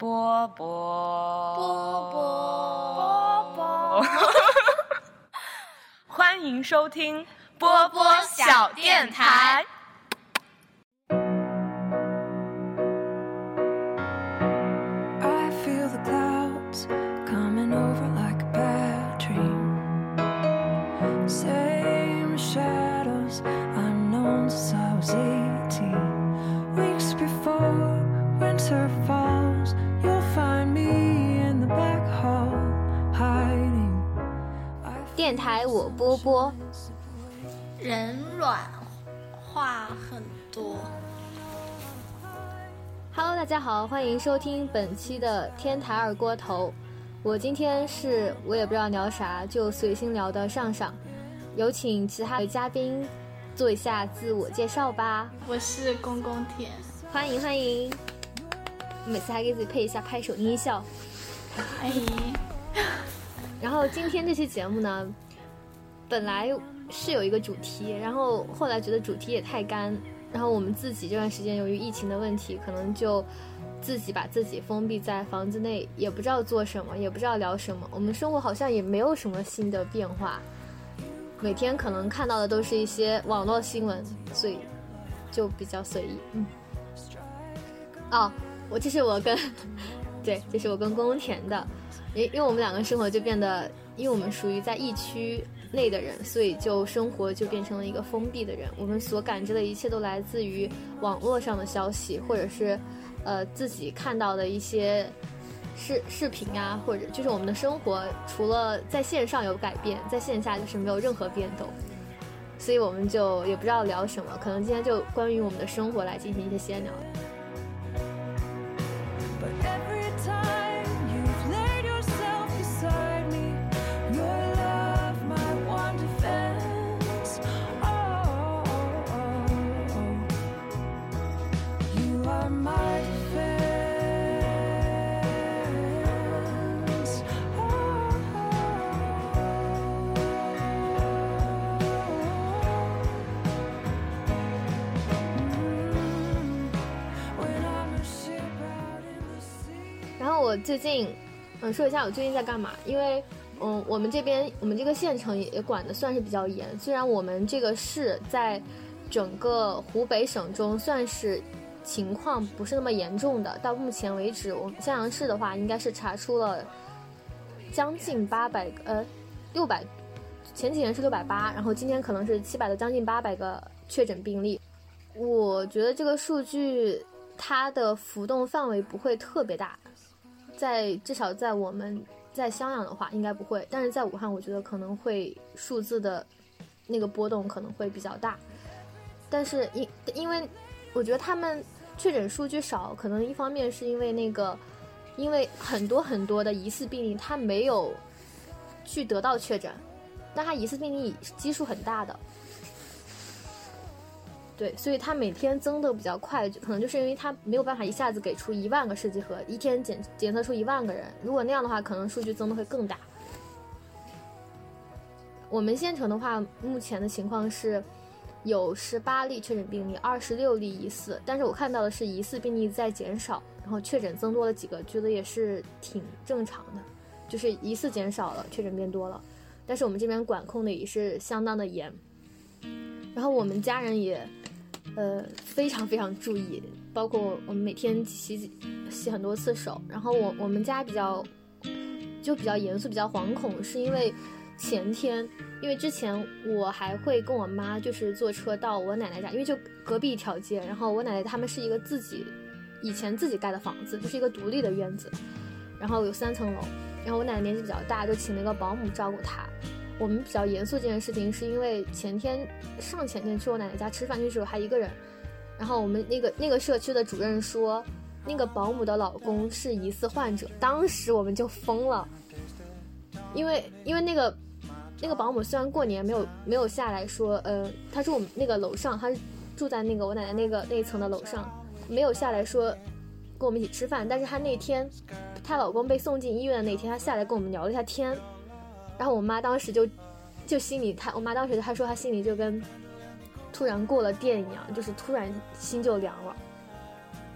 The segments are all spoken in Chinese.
波波波波波，欢迎收听波波小电台。台我波波，人软话很多。Hello，大家好，欢迎收听本期的天台二锅头。我今天是我也不知道聊啥，就随心聊的上上。有请其他的嘉宾做一下自我介绍吧，我是公公田，欢迎欢迎。每次还给自己配一下拍手音效。哎，然后今天这期节目呢，本来是有一个主题，然后后来觉得主题也太干，然后我们自己这段时间由于疫情的问题，可能就自己把自己封闭在房子内，也不知道做什么，也不知道聊什么。我们生活好像也没有什么新的变化，每天可能看到的都是一些网络新闻，所以就比较随意。嗯。哦，我这是我跟，对，这是我跟公公田的。因因为我们两个生活就变得，因为我们属于在疫区内的人，所以就生活就变成了一个封闭的人。我们所感知的一切都来自于网络上的消息，或者是呃自己看到的一些视视频啊，或者就是我们的生活除了在线上有改变，在线下就是没有任何变动。所以我们就也不知道聊什么，可能今天就关于我们的生活来进行一些闲聊。最近，嗯，说一下我最近在干嘛，因为，嗯，我们这边我们这个县城也管的算是比较严，虽然我们这个市在整个湖北省中算是情况不是那么严重的，到目前为止，我们襄阳市的话应该是查出了将近八百个，呃，六百，前几年是六百八，然后今天可能是七百的将近八百个确诊病例。我觉得这个数据它的浮动范围不会特别大，在至少在我们在襄阳的话应该不会，但是在武汉我觉得可能会数字的那个波动可能会比较大。但是因因为我觉得他们确诊数据少，可能一方面是因为那个因为很多很多的疑似病例他没有去得到确诊，但他疑似病例基数很大的。对，所以它每天增的比较快，就可能就是因为它没有办法一下子给出一万个试剂盒，一天检检测出一万个人。如果那样的话，可能数据增的会更大。我们县城的话，目前的情况是有十八例确诊病例，二十六例疑似，但是我看到的是疑似病例在减少，然后确诊增多了几个，觉得也是挺正常的，就是疑似减少了，确诊变多了，但是我们这边管控的也是相当的严。然后我们家人也，呃，非常非常注意，包括我们每天洗洗很多次手。然后我我们家比较就比较严肃，比较惶恐，是因为前天，因为之前我还会跟我妈就是坐车到我奶奶家，因为就隔壁一条街。然后我奶奶他们是一个自己以前自己盖的房子，就是一个独立的院子，然后有三层楼。然后我奶奶年纪比较大，就请了一个保姆照顾她。我们比较严肃这件事情，是因为前天上前天去我奶奶家吃饭，就只有她一个人。然后我们那个那个社区的主任说，那个保姆的老公是疑似患者，当时我们就疯了，因为因为那个那个保姆虽然过年没有没有下来说，呃，她住我们那个楼上，她住在那个我奶奶那个那一层的楼上，没有下来说跟我们一起吃饭，但是她那天她老公被送进医院的那天，她下来跟我们聊了一下天。然后我妈当时就，就心里她，我妈当时她说她心里就跟突然过了电一样，就是突然心就凉了。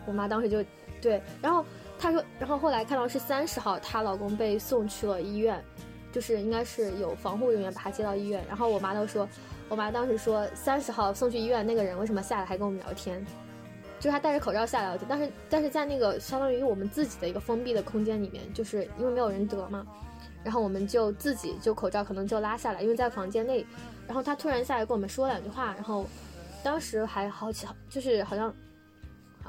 我妈当时就对，然后她说，然后后来看到是三十号，她老公被送去了医院，就是应该是有防护人员把她接到医院。然后我妈都说，我妈当时说三十号送去医院那个人为什么下来还跟我们聊天？就是他戴着口罩下来聊天，但是但是在那个相当于我们自己的一个封闭的空间里面，就是因为没有人得嘛，然后我们就自己就口罩可能就拉下来，因为在房间内。然后他突然下来跟我们说两句话，然后当时还好奇，就是好像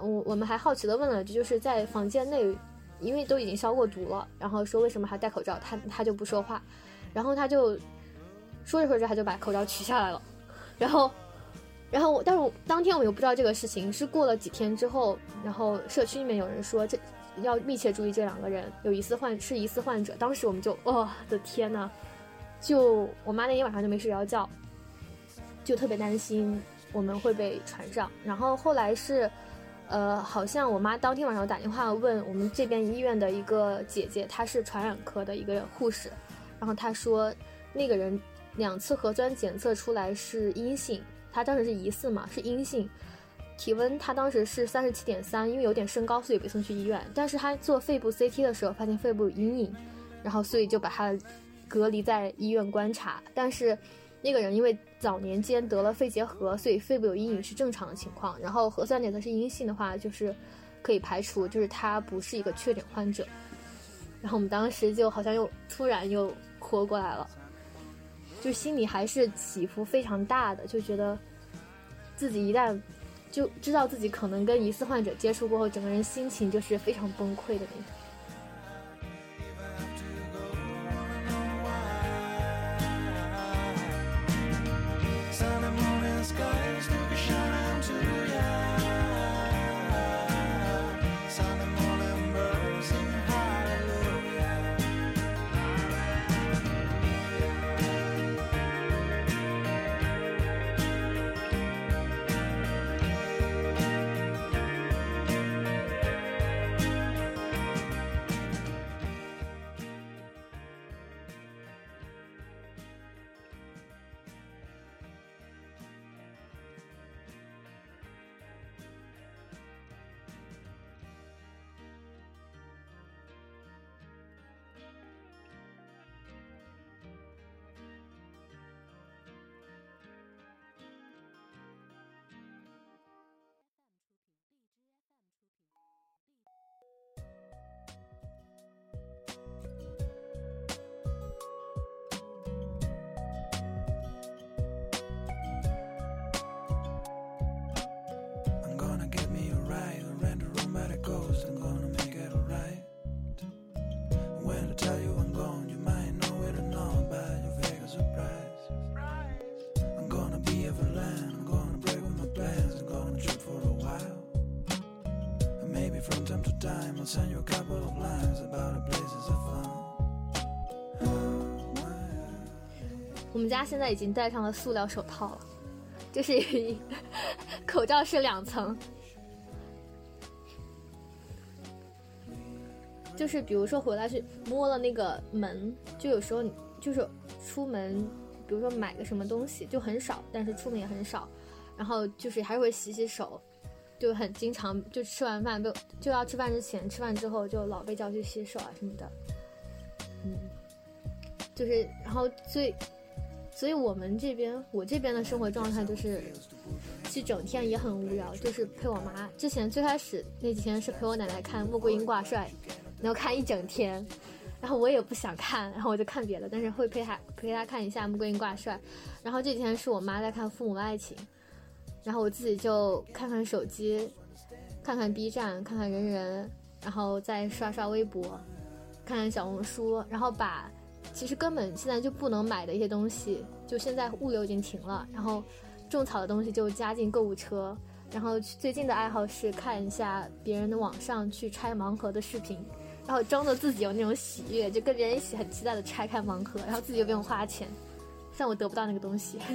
我我们还好奇的问了句，就是在房间内，因为都已经消过毒了，然后说为什么还戴口罩，他他就不说话，然后他就说着说着他就把口罩取下来了，然后。然后，但是我当天我又不知道这个事情，是过了几天之后，然后社区里面有人说这要密切注意这两个人有疑似患是疑似患者。当时我们就，我的天呐，就我妈那天晚上就没睡着觉，就特别担心我们会被传上。然后后来是，呃，好像我妈当天晚上打电话问我们这边医院的一个姐姐，她是传染科的一个护士，然后她说那个人两次核酸检测出来是阴性。她当时是疑似嘛，是阴性，体温他当时是三十七点三，因为有点升高，所以被送去医院。但是他做肺部 CT 的时候发现肺部有阴影，然后所以就把他隔离在医院观察。但是那个人因为早年间得了肺结核，所以肺部有阴影是正常的情况。然后核酸检测是阴性的话，就是可以排除，就是他不是一个确诊患者。然后我们当时就好像又突然又活过来了。就心里还是起伏非常大的，就觉得自己一旦就知道自己可能跟疑似患者接触过后，整个人心情就是非常崩溃的那种。我们家现在已经戴上了塑料手套了，就是 口罩是两层，就是比如说回来去摸了那个门，就有时候你就是出门，比如说买个什么东西就很少，但是出门也很少，然后就是还会洗洗手。就很经常，就吃完饭都就要吃饭之前，吃饭之后就老被叫去洗手啊什么的，嗯，就是然后最，所以我们这边我这边的生活状态就是，其实整天也很无聊，就是陪我妈。之前最开始那几天是陪我奶奶看《穆桂英挂帅》，然后看一整天，然后我也不想看，然后我就看别的，但是会陪她陪她看一下《穆桂英挂帅》，然后这几天是我妈在看《父母的爱情》。然后我自己就看看手机，看看 B 站，看看人人，然后再刷刷微博，看看小红书，然后把其实根本现在就不能买的一些东西，就现在物流已经停了，然后种草的东西就加进购物车。然后最近的爱好是看一下别人的网上去拆盲盒的视频，然后装作自己有那种喜悦，就跟别人一起很期待的拆开盲盒，然后自己又不用花钱，像我得不到那个东西。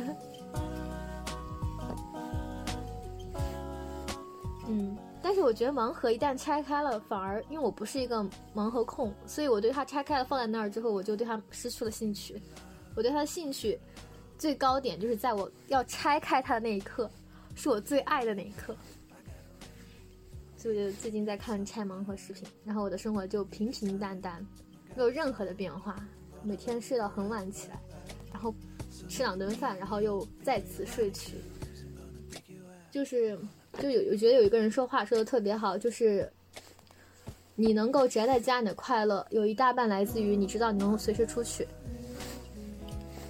嗯，但是我觉得盲盒一旦拆开了，反而因为我不是一个盲盒控，所以我对它拆开了放在那儿之后，我就对它失去了兴趣。我对它的兴趣最高点就是在我要拆开它的那一刻，是我最爱的那一刻。所以我就最近在看拆盲盒视频，然后我的生活就平平淡淡，没有任何的变化，每天睡到很晚起来，然后吃两顿饭，然后又再次睡去，就是就有我觉得有一个人说话说的特别好，就是你能够宅在家，你的快乐有一大半来自于你知道你能随时出去，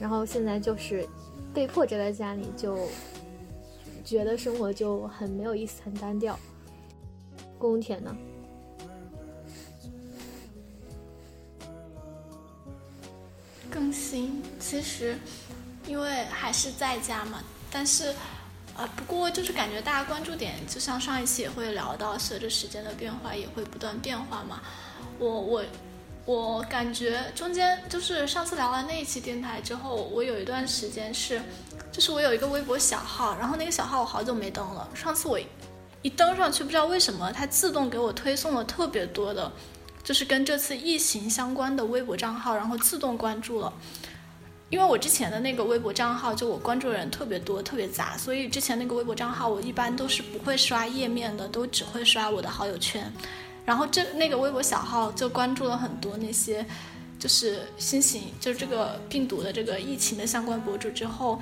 然后现在就是被迫宅在家里就。觉得生活就很没有意思，很单调。宫田呢？更新其实，因为还是在家嘛，但是，啊，不过就是感觉大家关注点，就像上一期也会聊到，随着时间的变化也会不断变化嘛。我我我感觉中间就是上次聊完那一期电台之后，我有一段时间是。就是我有一个微博小号，然后那个小号我好久没登了。上次我一登上去，不知道为什么它自动给我推送了特别多的，就是跟这次疫情相关的微博账号，然后自动关注了。因为我之前的那个微博账号，就我关注的人特别多，特别杂，所以之前那个微博账号我一般都是不会刷页面的，都只会刷我的好友圈。然后这那个微博小号就关注了很多那些就是新型，就是这个病毒的这个疫情的相关博主之后。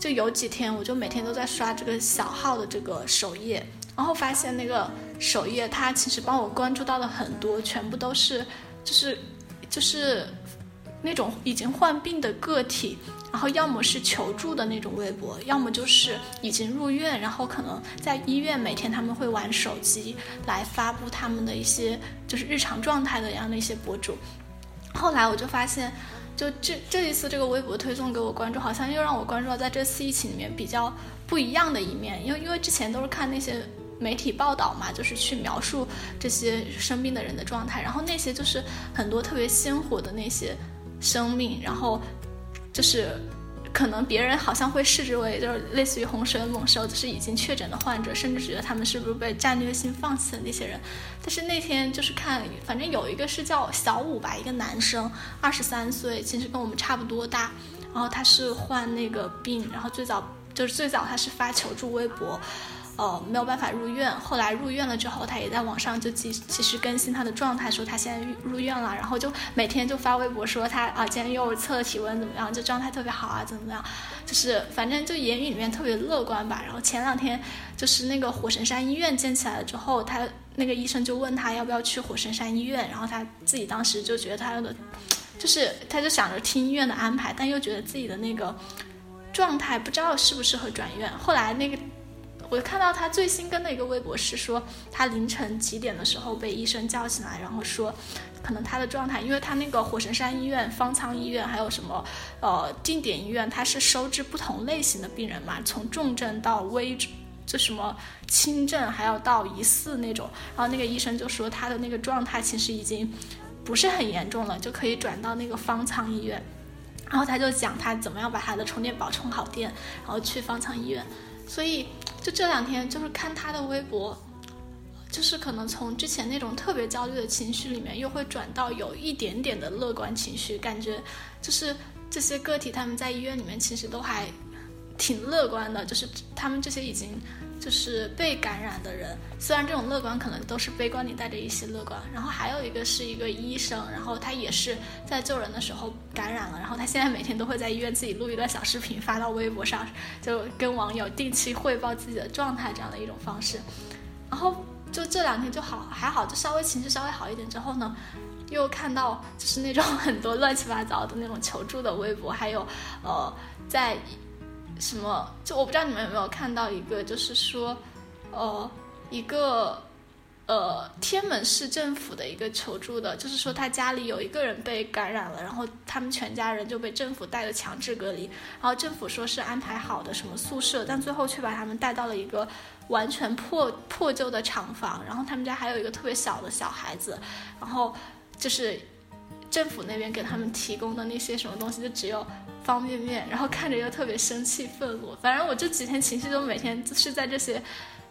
就有几天，我就每天都在刷这个小号的这个首页，然后发现那个首页它其实帮我关注到了很多，全部都是就是就是那种已经患病的个体，然后要么是求助的那种微博，要么就是已经入院，然后可能在医院每天他们会玩手机来发布他们的一些就是日常状态的样的一些博主。后来我就发现。就这这一次这个微博推送给我关注，好像又让我关注到在这次疫情里面比较不一样的一面。因为因为之前都是看那些媒体报道嘛，就是去描述这些生病的人的状态，然后那些就是很多特别鲜活的那些生命，然后就是。可能别人好像会视之为就是类似于洪水猛兽，就是已经确诊的患者，甚至觉得他们是不是被战略性放弃的那些人。但是那天就是看，反正有一个是叫小五吧，一个男生，二十三岁，其实跟我们差不多大。然后他是患那个病，然后最早就是最早他是发求助微博。呃，没有办法入院。后来入院了之后，他也在网上就及及时更新他的状态，说他现在入院了。然后就每天就发微博说他啊，今天又测了体温怎么样，就状态特别好啊，怎么怎么样，就是反正就言语里面特别乐观吧。然后前两天就是那个火神山医院建起来了之后，他那个医生就问他要不要去火神山医院，然后他自己当时就觉得他的，就是他就想着听医院的安排，但又觉得自己的那个状态不知道适不适合转院。后来那个。我看到他最新跟的一个微博是说，他凌晨几点的时候被医生叫起来，然后说，可能他的状态，因为他那个火神山医院、方舱医院还有什么，呃，定点医院，他是收治不同类型的病人嘛，从重症到危，就什么轻症，还要到疑似那种，然后那个医生就说他的那个状态其实已经不是很严重了，就可以转到那个方舱医院，然后他就讲他怎么样把他的充电宝充好电，然后去方舱医院，所以。就这两天，就是看他的微博，就是可能从之前那种特别焦虑的情绪里面，又会转到有一点点的乐观情绪，感觉就是这些个体他们在医院里面其实都还挺乐观的，就是他们这些已经。就是被感染的人，虽然这种乐观可能都是悲观里带着一些乐观。然后还有一个是一个医生，然后他也是在救人的时候感染了，然后他现在每天都会在医院自己录一段小视频发到微博上，就跟网友定期汇报自己的状态这样的一种方式。然后就这两天就好还好，就稍微情绪稍微好一点之后呢，又看到就是那种 很多乱七八糟的那种求助的微博，还有呃在。什么？就我不知道你们有没有看到一个，就是说，呃，一个呃天门市政府的一个求助的，就是说他家里有一个人被感染了，然后他们全家人就被政府带了强制隔离，然后政府说是安排好的什么宿舍，但最后却把他们带到了一个完全破破旧的厂房，然后他们家还有一个特别小的小孩子，然后就是。政府那边给他们提供的那些什么东西，就只有方便面，然后看着又特别生气愤怒。反正我这几天情绪都每天就是在这些，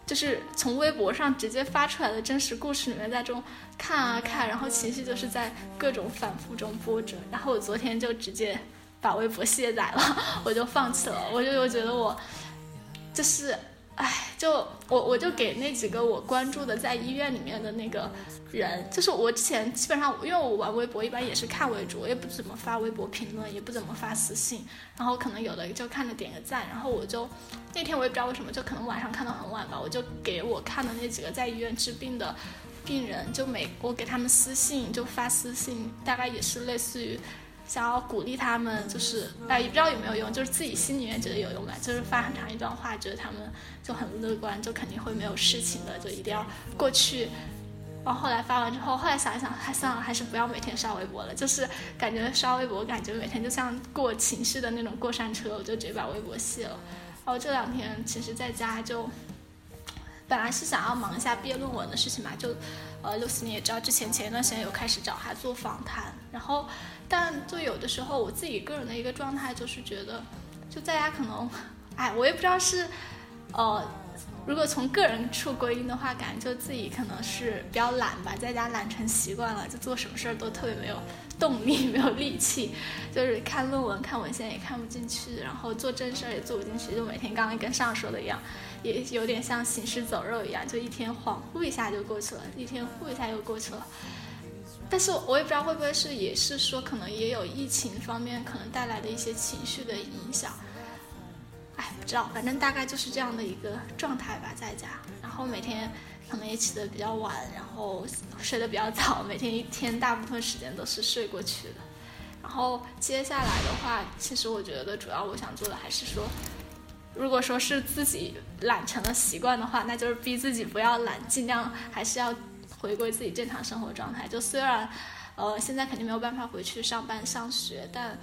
就是从微博上直接发出来的真实故事里面在中看啊看，然后情绪就是在各种反复中波折。然后我昨天就直接把微博卸载了，我就放弃了。我就我觉得我，就是哎，就我我就给那几个我关注的在医院里面的那个人，就是我之前基本上因为我玩微博一般也是看为主，我也不怎么发微博评论，也不怎么发私信，然后可能有的就看着点个赞，然后我就那天我也不知道为什么，就可能晚上看到很晚吧，我就给我看的那几个在医院治病的病人，就每我给他们私信就发私信，大概也是类似于。想要鼓励他们，就是哎，也不知道有没有用，就是自己心里面觉得有用吧。就是发很长一段话，觉得他们就很乐观，就肯定会没有事情的，就一定要过去。然后后来发完之后，后来想一想，还算了，还是不要每天刷微博了。就是感觉刷微博，感觉每天就像过情绪的那种过山车，我就直接把微博卸了。然后这两天其实在家就，本来是想要忙一下毕业论文的事情嘛，就呃，六四你也知道，之前前一段时间有开始找他做访谈，然后。但就有的时候，我自己个人的一个状态就是觉得，就在家可能，哎，我也不知道是，呃，如果从个人处归因的话，感觉就自己可能是比较懒吧，在家懒成习惯了，就做什么事儿都特别没有动力，没有力气，就是看论文、看文献也看不进去，然后做正事儿也做不进去，就每天刚刚跟上说的一样，也有点像行尸走肉一样，就一天恍惚一下就过去了，一天呼一下又过去了。但是我也不知道会不会是，也是说可能也有疫情方面可能带来的一些情绪的影响，哎，不知道，反正大概就是这样的一个状态吧，在家，然后每天可能也起得比较晚，然后睡得比较早，每天一天大部分时间都是睡过去的。然后接下来的话，其实我觉得主要我想做的还是说，如果说是自己懒成了习惯的话，那就是逼自己不要懒，尽量还是要。回归自己正常生活状态，就虽然，呃，现在肯定没有办法回去上班上学，但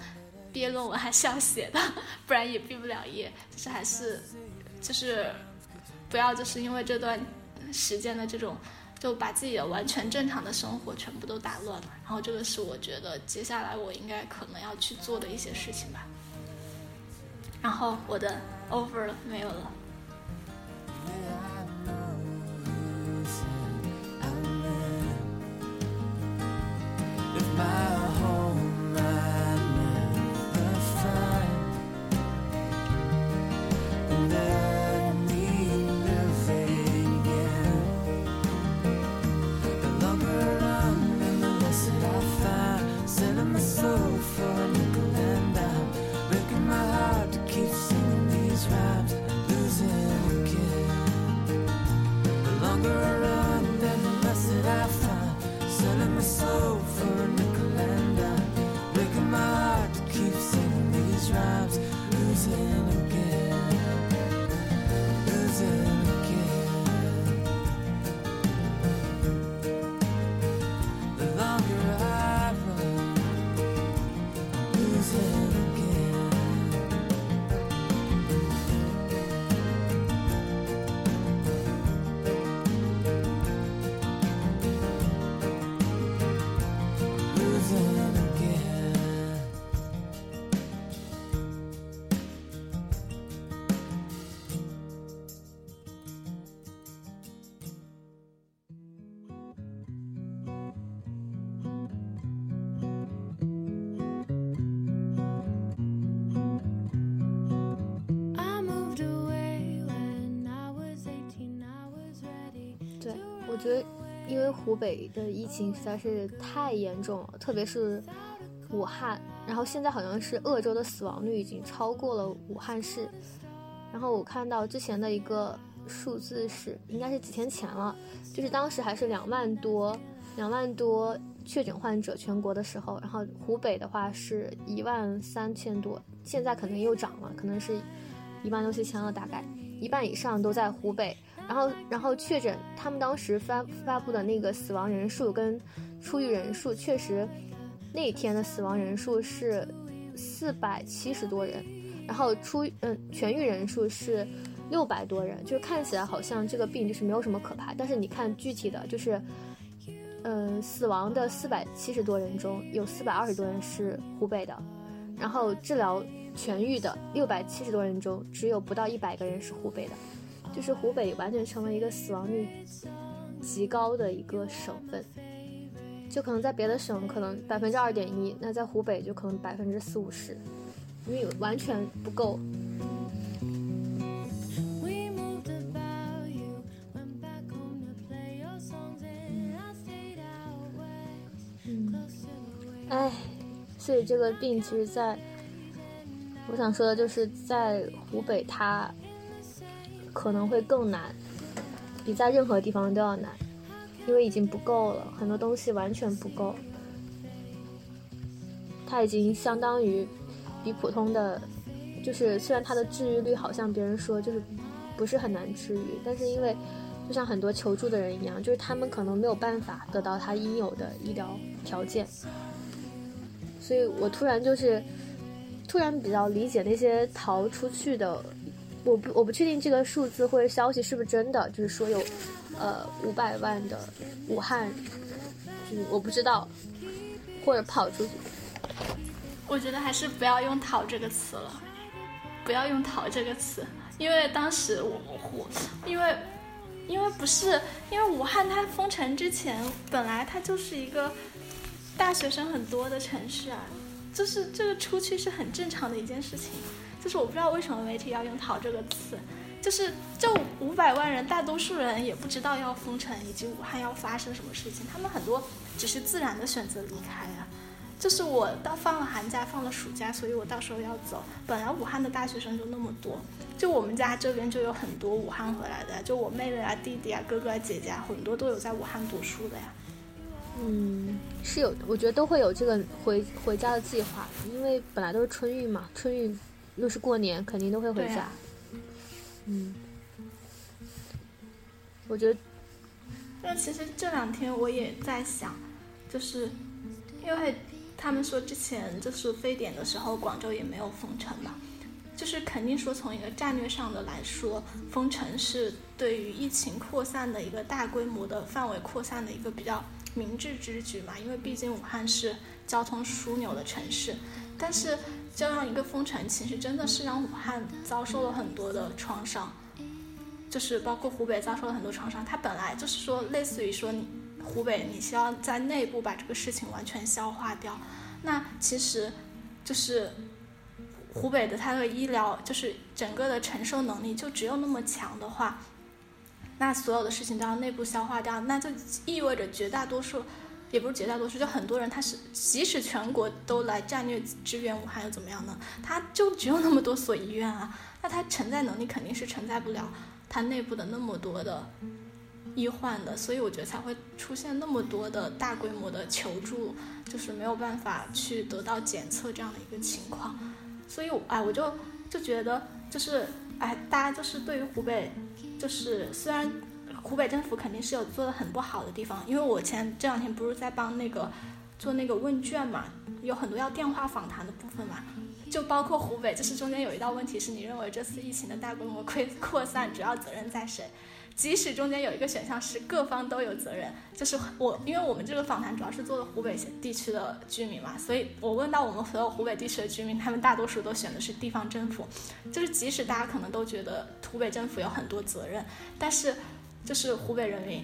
毕业论文还是要写的，不然也毕不了业。就是还是，就是不要就是因为这段时间的这种，就把自己的完全正常的生活全部都打乱了。然后这个是我觉得接下来我应该可能要去做的一些事情吧。然后我的 over 了，没有了。我觉得，因为湖北的疫情实在是太严重了，特别是武汉，然后现在好像是鄂州的死亡率已经超过了武汉市。然后我看到之前的一个数字是，应该是几天前了，就是当时还是两万多，两万多确诊患者全国的时候，然后湖北的话是一万三千多，现在可能又涨了，可能是一万六七千了，大概一半以上都在湖北。然后，然后确诊，他们当时发发布的那个死亡人数跟出狱人数，确实那天的死亡人数是四百七十多人，然后出嗯痊愈人数是六百多人，就是看起来好像这个病就是没有什么可怕，但是你看具体的就是，嗯，死亡的四百七十多人中有四百二十多人是湖北的，然后治疗痊愈的六百七十多人中只有不到一百个人是湖北的。就是湖北完全成为一个死亡率极高的一个省份，就可能在别的省可能百分之二点一，那在湖北就可能百分之四五十，因为完全不够。哎，所以这个病其实，在我想说的就是在湖北它。可能会更难，比在任何地方都要难，因为已经不够了，很多东西完全不够。它已经相当于比普通的，就是虽然它的治愈率好像别人说就是不是很难治愈，但是因为就像很多求助的人一样，就是他们可能没有办法得到他应有的医疗条件，所以我突然就是突然比较理解那些逃出去的，我不我不确定这个数字或者消息是不是真的，就是说有呃五百万的武汉，嗯我不知道，或者跑出去。我觉得还是不要用“逃”这个词了，不要用“逃”这个词，因为当时我我因为因为不是因为武汉它封城之前本来它就是一个大学生很多的城市啊，就是这个出去是很正常的一件事情，就是我不知道为什么媒体要用“逃”这个词，就是这五百万人大多数人也不知道要封城以及武汉要发生什么事情，他们很多只是自然的选择离开啊。就是我到放了寒假，放了暑假，所以我到时候要走。本来武汉的大学生就那么多，就我们家这边就有很多武汉回来的，就我妹妹啊、弟弟啊、哥哥啊、姐姐啊，很多都有在武汉读书的呀。嗯，是有，我觉得都会有这个回回家的计划，因为本来都是春运嘛，春运又是过年，肯定都会回家。啊。嗯，我觉得那其实这两天我也在想，就是因为他们说之前就是非典的时候，广州也没有封城嘛，就是肯定说从一个战略上的来说，封城是对于疫情扩散的一个大规模的范围扩散的一个比较明智之举嘛，因为毕竟武汉是交通枢纽的城市，但是这样一个封城，其实真的是让武汉遭受了很多的创伤。就是包括湖北遭受了很多创伤，它本来就是说类似于说你湖北你需要在内部把这个事情完全消化掉，那其实就是湖北的它的医疗就是整个的承受能力就只有那么强的话，那所有的事情都要内部消化掉，那就意味着绝大多数。也不是绝大多数，就很多人他是，即使全国都来战略支援武汉又怎么样呢？他就只有那么多所医院啊，那他承载能力肯定是承载不了它内部的那么多的医患的，所以我觉得才会出现那么多的大规模的求助，就是没有办法去得到检测这样的一个情况。所以，哎，我就就觉得，就是哎，大家就是对于湖北，就是虽然湖北政府肯定是有做的很不好的地方，因为我前这两天不是在帮那个做那个问卷嘛，有很多要电话访谈的部分嘛。就包括湖北，就是中间有一道问题是你认为这次疫情的大规模扩扩散主要责任在谁？即使中间有一个选项是各方都有责任，就是我，因为我们这个访谈主要是做的湖北地区的居民嘛，所以我问到我们所有湖北地区的居民，他们大多数都选的是地方政府，就是即使大家可能都觉得湖北政府有很多责任，但是就是湖北人民。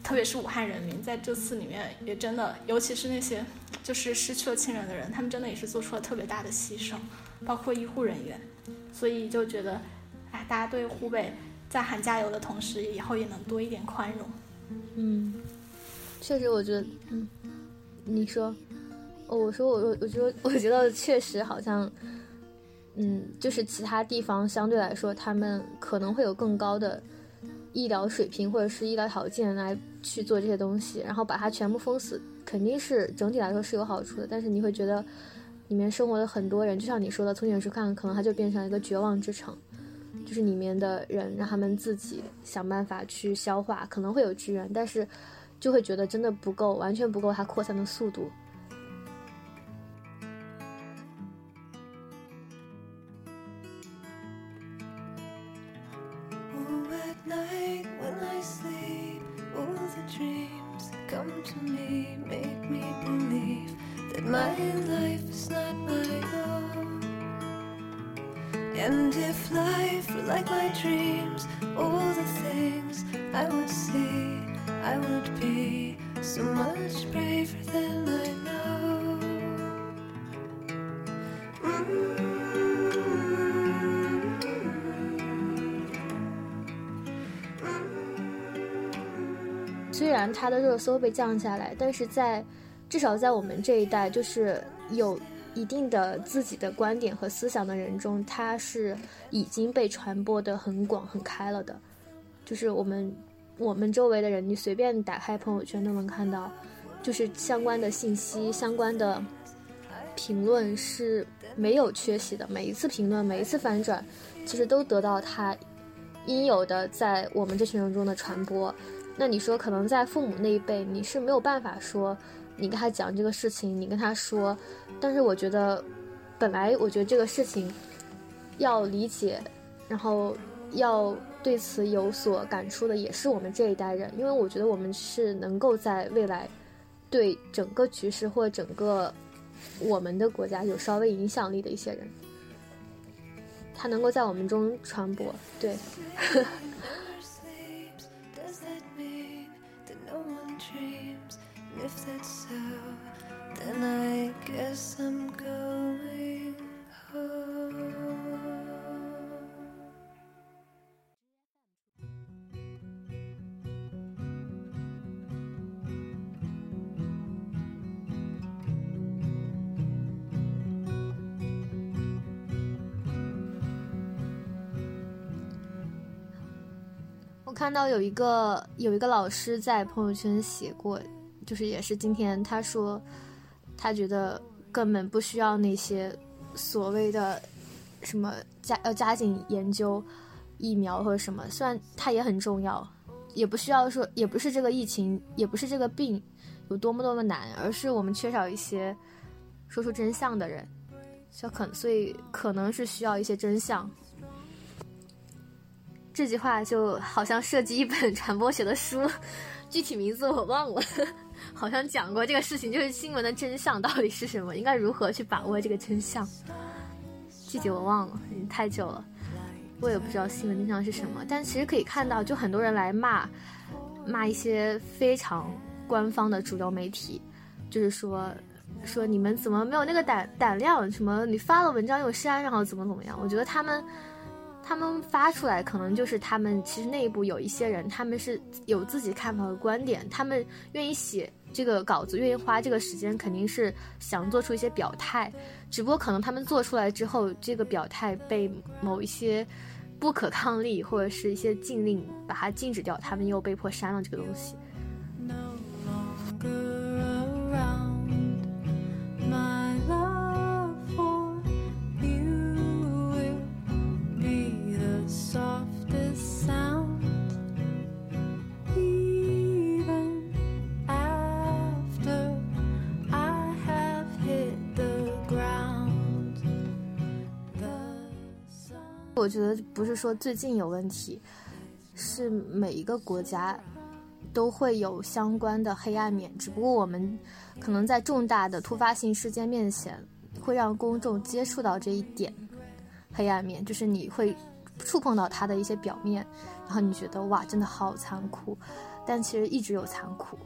特别是武汉人民在这次里面也真的，尤其是那些就是失去了亲人的人，他们真的也是做出了特别大的牺牲，包括医护人员，所以就觉得，哎，大家对湖北在喊加油的同时，以后也能多一点宽容。嗯，确实，我觉得，嗯，你说，哦，我说，我我觉得，我觉得确实好像，嗯，就是其他地方相对来说，他们可能会有更高的医疗水平或者是医疗条件来去做这些东西，然后把它全部封死，肯定是整体来说是有好处的。但是你会觉得，里面生活的很多人，就像你说的，从远处看，可能它就变成了一个绝望之城。就是里面的人让他们自己想办法去消化，可能会有支援，但是就会觉得真的不够，完全不够它扩散的速度。热搜被降下来，但是在至少在我们这一代，就是有一定的自己的观点和思想的人中，他是已经被传播的很广很开了的。就是我们我们周围的人，你随便打开朋友圈都能看到，就是相关的信息、相关的评论是没有缺席的。每一次评论，每一次反转，其实都得到他应有的在我们这群人中的传播。那你说，可能在父母那一辈，你是没有办法说。你跟他讲这个事情，你跟他说，但是我觉得，本来我觉得这个事情要理解，然后要对此有所感触的，也是我们这一代人，因为我觉得我们是能够在未来对整个局势或整个我们的国家有稍微影响力的一些人，他能够在我们中传播，对。dreams? And if that's so, then I guess I'm going 看到有一个有一个老师在朋友圈写过，就是也是今天他说，他觉得根本不需要那些所谓的什么加要加紧研究疫苗或者什么，虽然它也很重要，也不需要说，也不是这个疫情，也不是这个病有多么多么难，而是我们缺少一些说出真相的人，所可所以可能是需要一些真相。这句话就好像涉及一本 传播学的书，具体名字我忘了，好像讲过这个事情，就是新闻的真相到底是什么，应该如何去把握这个真相。具体我忘了，已经太久了，我也不知道新闻真相是什么。但其实可以看到，就很多人来骂，骂一些非常官方的主流媒体，就是说说你们怎么没有那个胆胆量，什么你发了文章又删，然后怎么怎么样？我觉得他们。他们发出来，可能就是他们其实内部有一些人，他们是有自己看法和观点，他们愿意写这个稿子，愿意花这个时间，肯定是想做出一些表态。只不过可能他们做出来之后，这个表态被某一些不可抗力或者是一些禁令把它禁止掉，他们又被迫删了这个东西。no longer around. My 我觉得不是说最近有问题，是每一个国家都会有相关的黑暗面，只不过我们可能在重大的突发性事件面前，会让公众接触到这一点黑暗面，就是你会触碰到它的一些表面，然后你觉得哇，真的好残酷，但其实一直有残酷，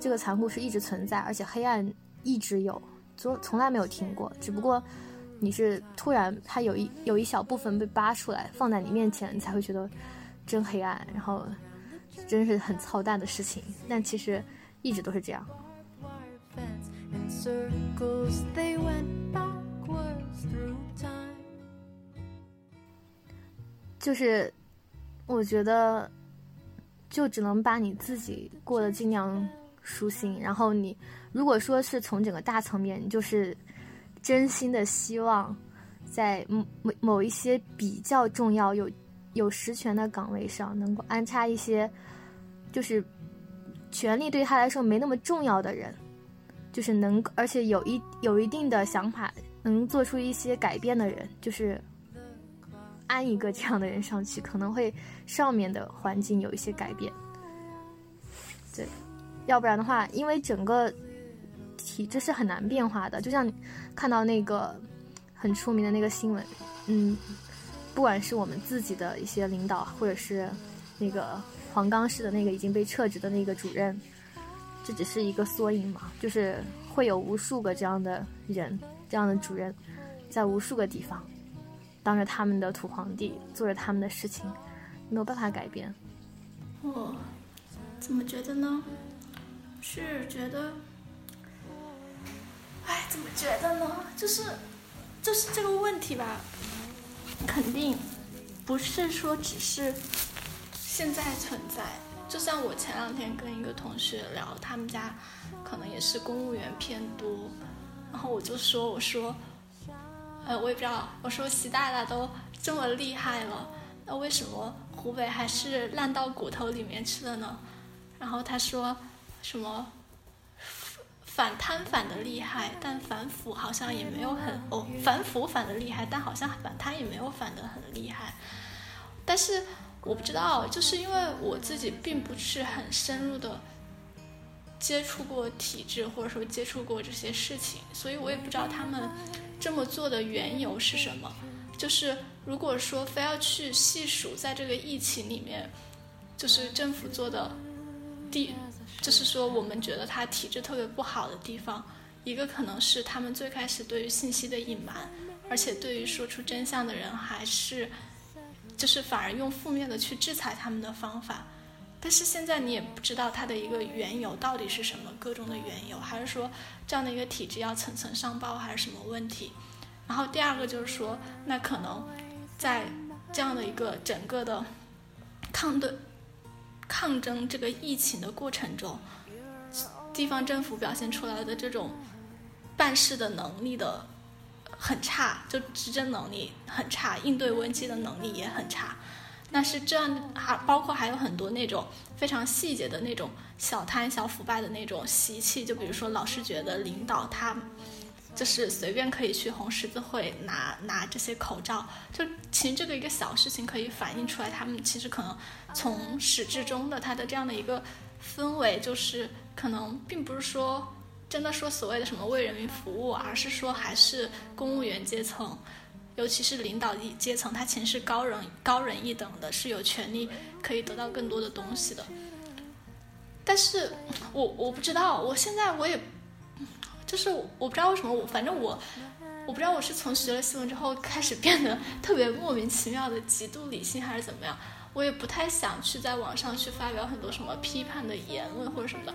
这个残酷是一直存在，而且黑暗一直有，从从来没有停过，只不过。你是突然它有一有一小部分被扒出来放在你面前，你才会觉得真黑暗，然后真是很操蛋的事情。但其实一直都是这样。就是我觉得就只能把你自己过得尽量舒心，然后你如果说是从整个大层面，你就是真心的希望在某某一些比较重要、有有实权的岗位上，能够安插一些就是权力对他来说没那么重要的人，就是能而且有一有一定的想法，能做出一些改变的人，就是安一个这样的人上去，可能会上面的环境有一些改变。对，要不然的话，因为整个体制是很难变化的。就像看到那个很出名的那个新闻，嗯，不管是我们自己的一些领导，或者是那个黄冈市的那个已经被撤职的那个主任，这只是一个缩影嘛，就是会有无数个这样的人，这样的主任，在无数个地方。当着他们的土皇帝做着他们的事情，没有办法改变。我怎么觉得呢？是觉得哎怎么觉得呢？就是就是这个问题吧，肯定不是说只是现在存在。就像我前两天跟一个同学聊，他们家可能也是公务员偏多，然后我就说，我说，呃，我也不知道，我说习大大都这么厉害了，那为什么湖北还是烂到骨头里面去了呢？然后他说什么反贪反的厉害，但反腐好像也没有很哦，反腐反的厉害，但好像反贪也没有反的很厉害，但是。我不知道，就是因为我自己并不是很深入的接触过体制，或者说接触过这些事情，所以我也不知道他们这么做的缘由是什么。就是如果说非要去细数在这个疫情里面，就是政府做的第，就是说我们觉得他体质特别不好的地方，一个可能是他们最开始对于信息的隐瞒，而且对于说出真相的人还是。就是反而用负面的去制裁他们的方法，但是现在你也不知道它的一个缘由到底是什么，各种的缘由，还是说这样的一个体制要层层上报，还是什么问题？然后第二个就是说，那可能在这样的一个整个的抗对抗争这个疫情的过程中，地方政府表现出来的这种办事的能力的。很差，就执政能力很差，应对危机的能力也很差。那是这样，还包括还有很多那种非常细节的那种小贪小腐败的那种习气。就比如说，老是觉得领导他就是随便可以去红十字会拿拿这些口罩。就其实这个一个小事情可以反映出来，他们其实可能从始至终的他的这样的一个氛围，就是可能并不是说。真的说所谓的什么为人民服务，而是说还是公务员阶层，尤其是领导一阶层，他其实是高人高人一等的，是有权利可以得到更多的东西的。但是我我不知道，我现在我也，就是我不知道为什么我，反正我我不知道我是从学了新闻之后开始变得特别莫名其妙的极度理性，还是怎么样。我也不太想去在网上去发表很多什么批判的言论或者什么的，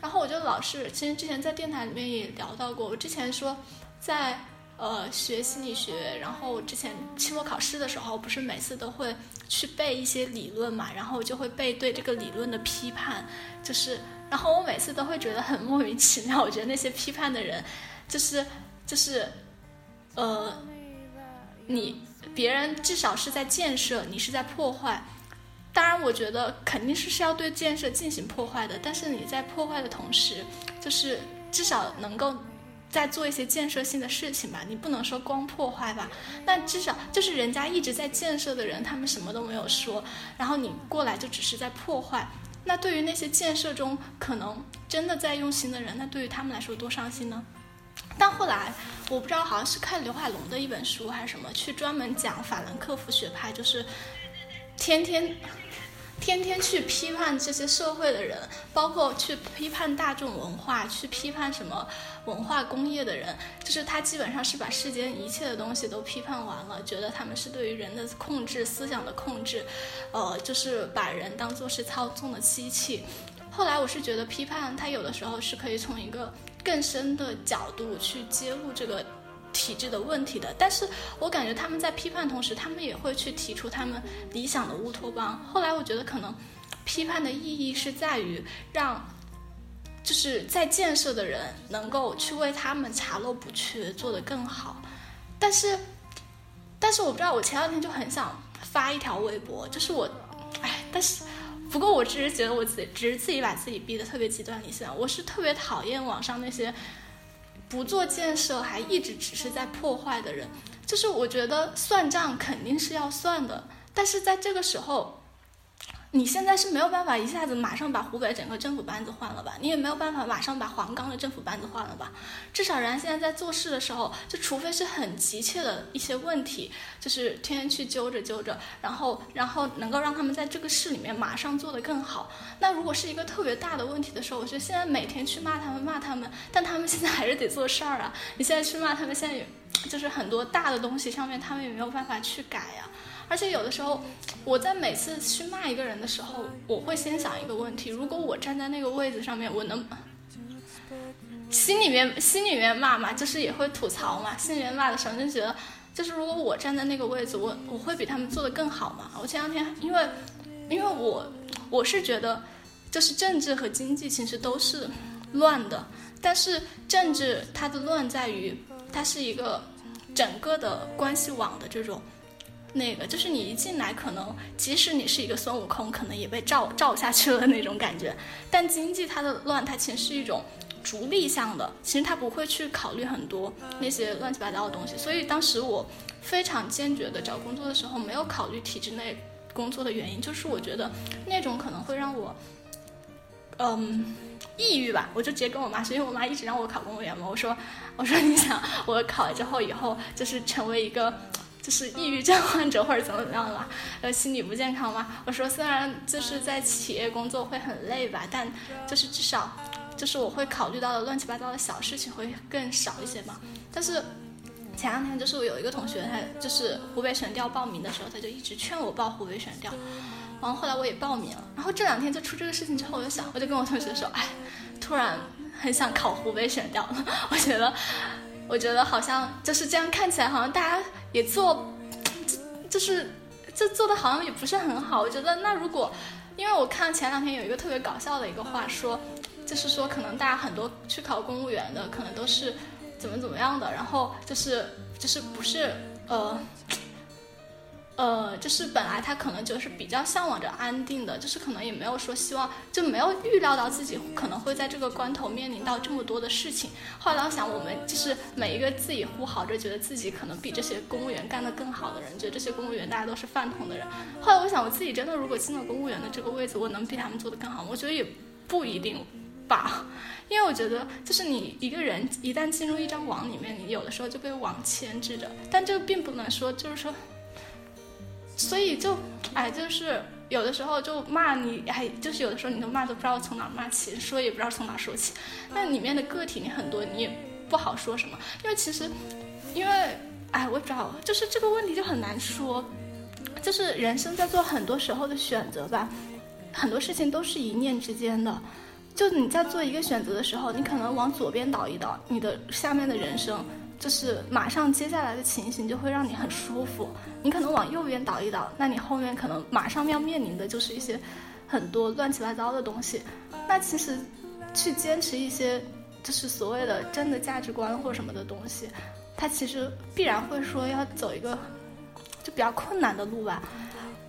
然后我就老是，其实之前在电台里面也聊到过，我之前说在呃学心理学，然后之前期末考试的时候，不是每次都会去背一些理论嘛，然后就会背对这个理论的批判，就是，然后我每次都会觉得很莫名其妙，我觉得那些批判的人，就是就是，呃，你别人至少是在建设，你是在破坏。当然，我觉得肯定是是要对建设进行破坏的，但是你在破坏的同时，就是至少能够在做一些建设性的事情吧。你不能说光破坏吧？那至少就是人家一直在建设的人，他们什么都没有说，然后你过来就只是在破坏。那对于那些建设中可能真的在用心的人，那对于他们来说多伤心呢？但后来我不知道，好像是看刘海龙的一本书还是什么，去专门讲法兰克福学派，就是天天。天天去批判这些社会的人，包括去批判大众文化、去批判什么文化工业的人，就是他基本上是把世间一切的东西都批判完了，觉得他们是对于人的控制、思想的控制，呃，就是把人当做是操纵的机器。后来我是觉得批判他有的时候是可以从一个更深的角度去揭露这个。体制的问题的，但是我感觉他们在批判同时，他们也会去提出他们理想的乌托邦。后来我觉得可能批判的意义是在于让就是在建设的人能够去为他们查漏补缺，做得更好。但是，但是我不知道，我前两天就很想发一条微博，就是我，哎，但是不过我只是觉得我自己只是自己把自己逼得特别极端理性，我是特别讨厌网上那些。不做建设还一直只是在破坏的人，就是我觉得算账肯定是要算的，但是在这个时候。你现在是没有办法一下子马上把湖北整个政府班子换了吧？你也没有办法马上把黄冈的政府班子换了吧？至少人家现在在做事的时候，就除非是很急切的一些问题，就是天天去揪着揪着，然后然后能够让他们在这个事里面马上做得更好。那如果是一个特别大的问题的时候，我觉得现在每天去骂他们骂他们，但他们现在还是得做事儿啊。你现在去骂他们，现在也就是很多大的东西上面，他们也没有办法去改呀。而且有的时候，我在每次去骂一个人的时候，我会先想一个问题：如果我站在那个位子上面，我能，心里面心里面骂嘛，就是也会吐槽嘛。心里面骂的时候就觉得，就是如果我站在那个位置，我我会比他们做的更好嘛。我前两天因为因为我我是觉得，就是政治和经济其实都是乱的，但是政治它的乱在于它是一个整个的关系网的这种。那个就是你一进来，可能即使你是一个孙悟空，可能也被罩罩下去了那种感觉。但经济它的乱，它其实是一种逐利向的，其实它不会去考虑很多那些乱七八糟的东西。所以当时我非常坚决的找工作的时候，没有考虑体制内工作的原因，就是我觉得那种可能会让我，嗯，抑郁吧。我就直接跟我妈说，因为我妈一直让我考公务员嘛。我说，我说你想我考了之后以后就是成为一个。就是抑郁症患者或者怎么怎么样了，呃，心理不健康吗？我说虽然就是在企业工作会很累吧，但就是至少，就是我会考虑到的乱七八糟的小事情会更少一些嘛。但是前两天就是我有一个同学，他就是湖北省调报名的时候，他就一直劝我报湖北省调，然后后来我也报名了。然后这两天就出这个事情之后，我就想，我就跟我同学说，哎，突然很想考湖北省调了。我觉得。我觉得好像就是这样，看起来好像大家也做，就是这做的好像也不是很好。我觉得那如果，因为我看前两天有一个特别搞笑的一个话说，就是说可能大家很多去考公务员的可能都是怎么怎么样的，然后就是就是不是呃。呃，就是本来他可能就是比较向往着安定的，就是可能也没有说希望，就没有预料到自己可能会在这个关头面临到这么多的事情。后来我想，我们就是每一个自己呼号着觉得自己可能比这些公务员干得更好的人，觉得这些公务员大家都是饭桶的人。后来我想，我自己真的如果进了公务员的这个位置，我能比他们做得更好吗？我觉得也不一定吧，因为我觉得就是你一个人一旦进入一张网里面，你有的时候就被网牵制着，但这个并不能说就是说。所以就，哎，就是有的时候就骂你，哎，就是有的时候你都骂都不知道从哪骂起，说也不知道从哪说起。那里面的个体你很多，你也不好说什么，因为其实，因为，哎，我也不知道，就是这个问题就很难说。就是人生在做很多时候的选择吧，很多事情都是一念之间的。就你在做一个选择的时候，你可能往左边倒一倒，你的下面的人生。就是马上接下来的情形就会让你很舒服，你可能往右边倒一倒，那你后面可能马上要面临的就是一些很多乱七八糟的东西。那其实去坚持一些就是所谓的真的价值观或什么的东西，它其实必然会说要走一个就比较困难的路吧。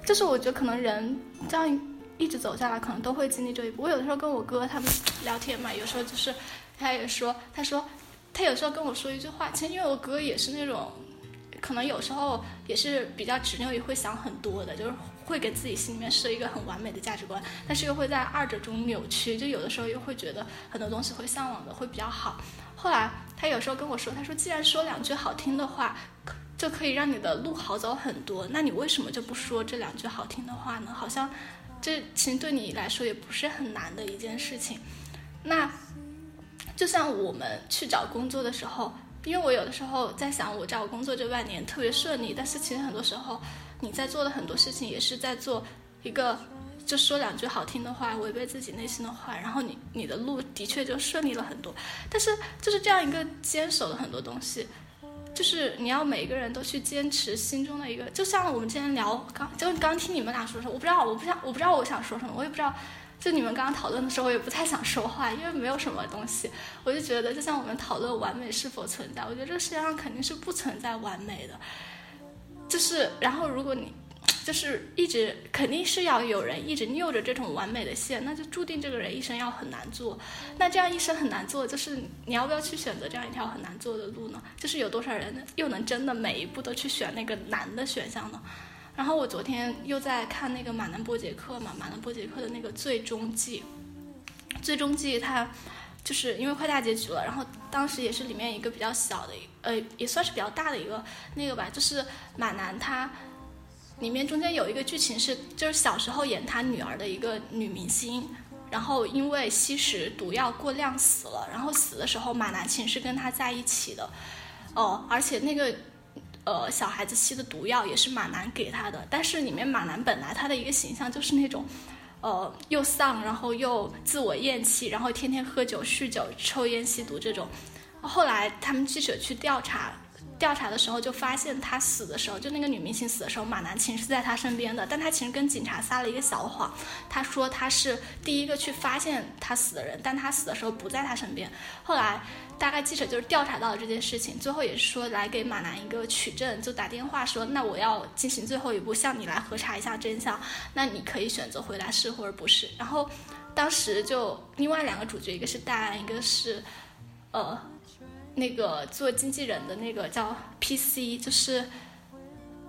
就是我觉得可能人这样一直走下来，可能都会经历这一步。我有的时候跟我哥他们聊天嘛，有时候就是他也说，他说。他有时候跟我说一句话，其实因为我哥也是那种，可能有时候也是比较执拗，也会想很多的，就是会给自己心里面设一个很完美的价值观，但是又会在二者中扭曲，就有的时候又会觉得很多东西会向往的会比较好。后来他有时候跟我说，他说既然说两句好听的话，就可以让你的路好走很多，那你为什么就不说这两句好听的话呢？好像这其实对你来说也不是很难的一件事情。那。就像我们去找工作的时候，因为我有的时候在想，我找工作这半年特别顺利，但是其实很多时候你在做的很多事情也是在做一个，就说两句好听的话，违背自己内心的话，然后你你的路的确就顺利了很多。但是就是这样一个坚守的很多东西，就是你要每一个人都去坚持心中的一个，就像我们今天聊刚就刚听你们俩说说，我不知道我不知道我不知道我想说什么，我也不知道。就你们刚刚讨论的时候，我也不太想说话，因为没有什么东西。我就觉得，就像我们讨论完美是否存在，我觉得这个世界上肯定是不存在完美的。就是，然后如果你就是一直，肯定是要有人一直拗着这种完美的线，那就注定这个人一生要很难做。那这样一生很难做，就是你要不要去选择这样一条很难做的路呢？就是有多少人又能真的每一步都去选那个难的选项呢？然后我昨天又在看那个马南波杰克嘛，马南波杰克的那个最终季，最终季它就是因为快大结局了，然后当时也是里面一个比较小的，呃，也算是比较大的一个那个吧，就是马南他里面中间有一个剧情是，就是小时候演他女儿的一个女明星，然后因为吸食毒药过量死了，然后死的时候马南琴是跟他在一起的，哦，而且那个。呃，小孩子吸的毒药也是马南给他的，但是里面马南本来他的一个形象就是那种，呃，又丧，然后又自我厌弃，然后天天喝酒、酗酒、抽烟、吸毒这种。后来他们记者去调查，调查的时候就发现他死的时候，就那个女明星死的时候，马南琴是在他身边的，但他其实跟警察撒了一个小谎，他说他是第一个去发现他死的人，但他死的时候不在他身边。后来。大概记者就是调查到了这件事情，最后也是说来给马南一个取证，就打电话说，那我要进行最后一步，向你来核查一下真相，那你可以选择回答是或者不是。然后当时就另外两个主角，一个是戴安，一个是呃那个做经纪人的那个叫 PC，就是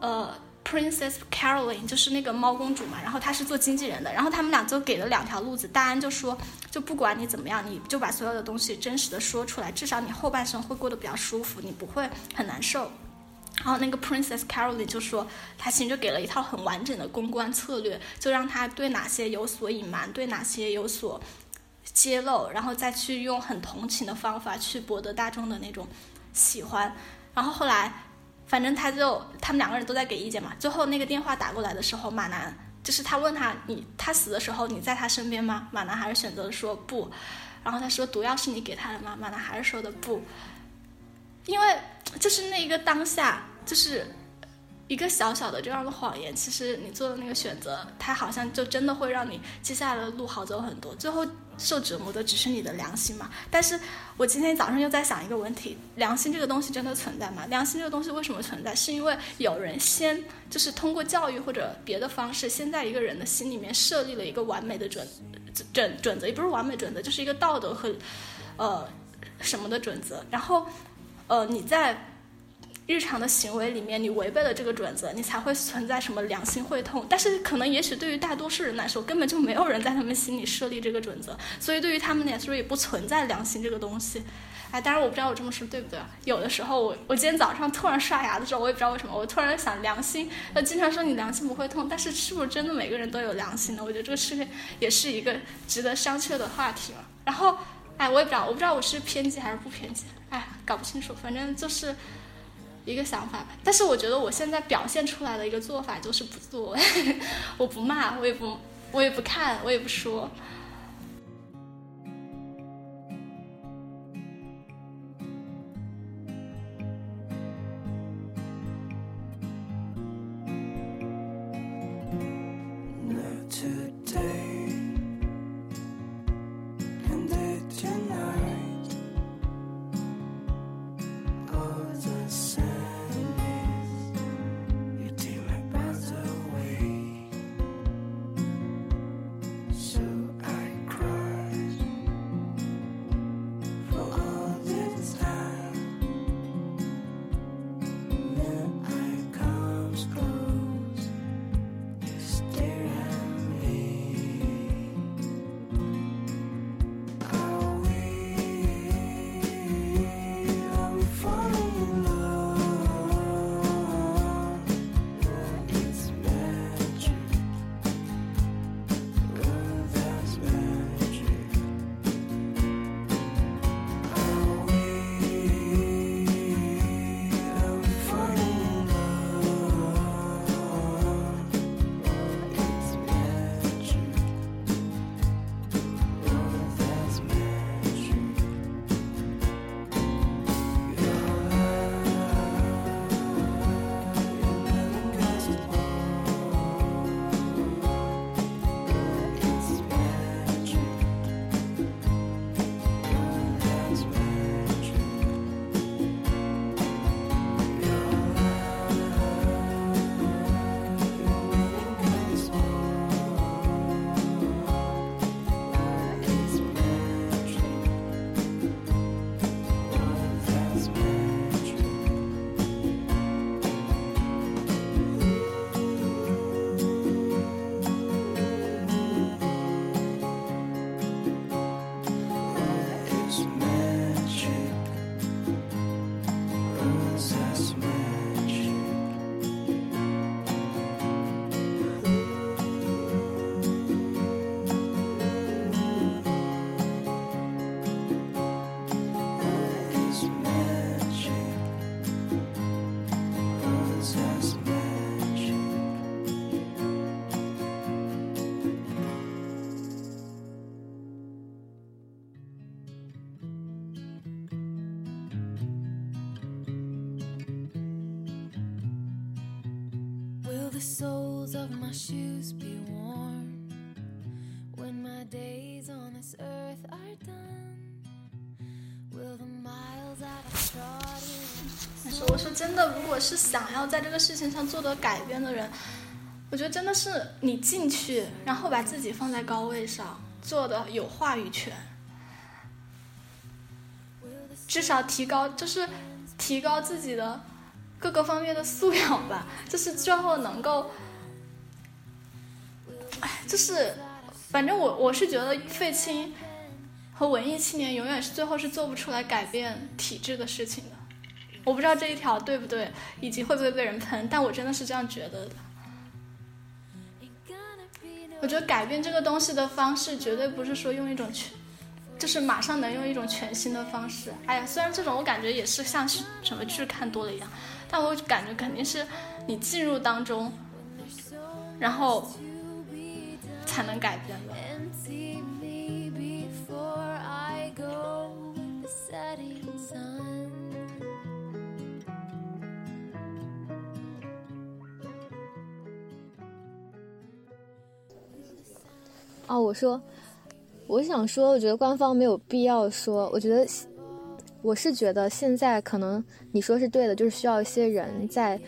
呃。Princess Caroline 就是那个猫公主嘛，然后她是做经纪人的，然后他们俩就给了两条路子，大安就说，就不管你怎么样，你就把所有的东西真实的说出来，至少你后半生会过得比较舒服，你不会很难受。然后那个 Princess Caroline 就说，他其实就给了一套很完整的公关策略，就让他对哪些有所隐瞒，对哪些有所揭露，然后再去用很同情的方法去博得大众的那种喜欢。然后后来。反正他就他们两个人都在给意见嘛。最后那个电话打过来的时候，马南就是他问他你他死的时候你在他身边吗？马南还是选择说不。然后他说毒药是你给他的吗？马南还是说的不。因为就是那一个当下，就是一个小小的这样的谎言，其实你做的那个选择，它好像就真的会让你接下来的路好走很多。最后。受折磨的只是你的良心嘛？但是我今天早上又在想一个问题：良心这个东西真的存在吗？良心这个东西为什么存在？是因为有人先就是通过教育或者别的方式，先在一个人的心里面设立了一个完美的准准准则，也不是完美准则，就是一个道德和呃什么的准则。然后呃你在。日常的行为里面，你违背了这个准则，你才会存在什么良心会痛。但是可能也许对于大多数人来说，根本就没有人在他们心里设立这个准则，所以对于他们来说也不存在良心这个东西。哎，当然我不知道我这么说对不对。有的时候我我今天早上突然刷牙的时候，我也不知道为什么，我突然想良心。那经常说你良心不会痛，但是是不是真的每个人都有良心呢？我觉得这个事情也是一个值得商榷的话题嘛。然后，哎，我也不知道，我不知道我是偏激还是不偏激，哎，搞不清楚。反正就是。一个想法吧，但是我觉得我现在表现出来的一个做法就是不做，我不骂，我也不，我也不看，我也不说。我说真的，如果是想要在这个事情上做得改变的人，我觉得真的是你进去，然后把自己放在高位上，做的有话语权，至少提高就是提高自己的各个方面的素养吧，就是最后能够，哎，就是反正我我是觉得废青和文艺青年永远是最后是做不出来改变体制的事情的。我不知道这一条对不对，以及会不会被人喷，但我真的是这样觉得的。我觉得改变这个东西的方式，绝对不是说用一种全，就是马上能用一种全新的方式。哎呀，虽然这种我感觉也是像是什么剧看多了一样，但我感觉肯定是你进入当中，然后才能改变的。哦，我说，我想说，我觉得官方没有必要说。我觉得，我是觉得现在可能你说是对的，就是需要一些人在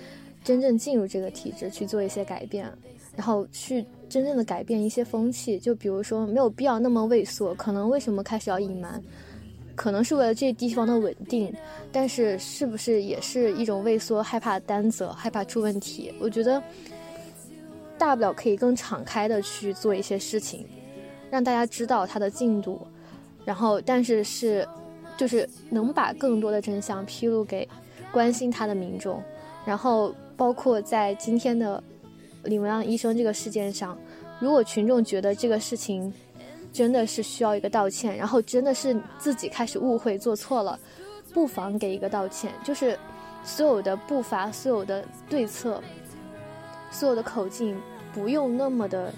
真正进入这个体制去做一些改变，然后去真正的改变一些风气。就比如说，没有必要那么畏缩。可能为什么开始要隐瞒？可能是为了这地方的稳定，但是是不是也是一种畏缩，害怕担责，害怕出问题？我觉得。大不了可以更敞开的去做一些事情，让大家知道他的进度，然后但是是，就是能把更多的真相披露给关心他的民众，然后包括在今天的李文亮医生这个事件上，如果群众觉得这个事情真的是需要一个道歉，然后真的是自己开始误会做错了，不妨给一个道歉，就是所有的步伐、所有的对策。所有的口径不用那么的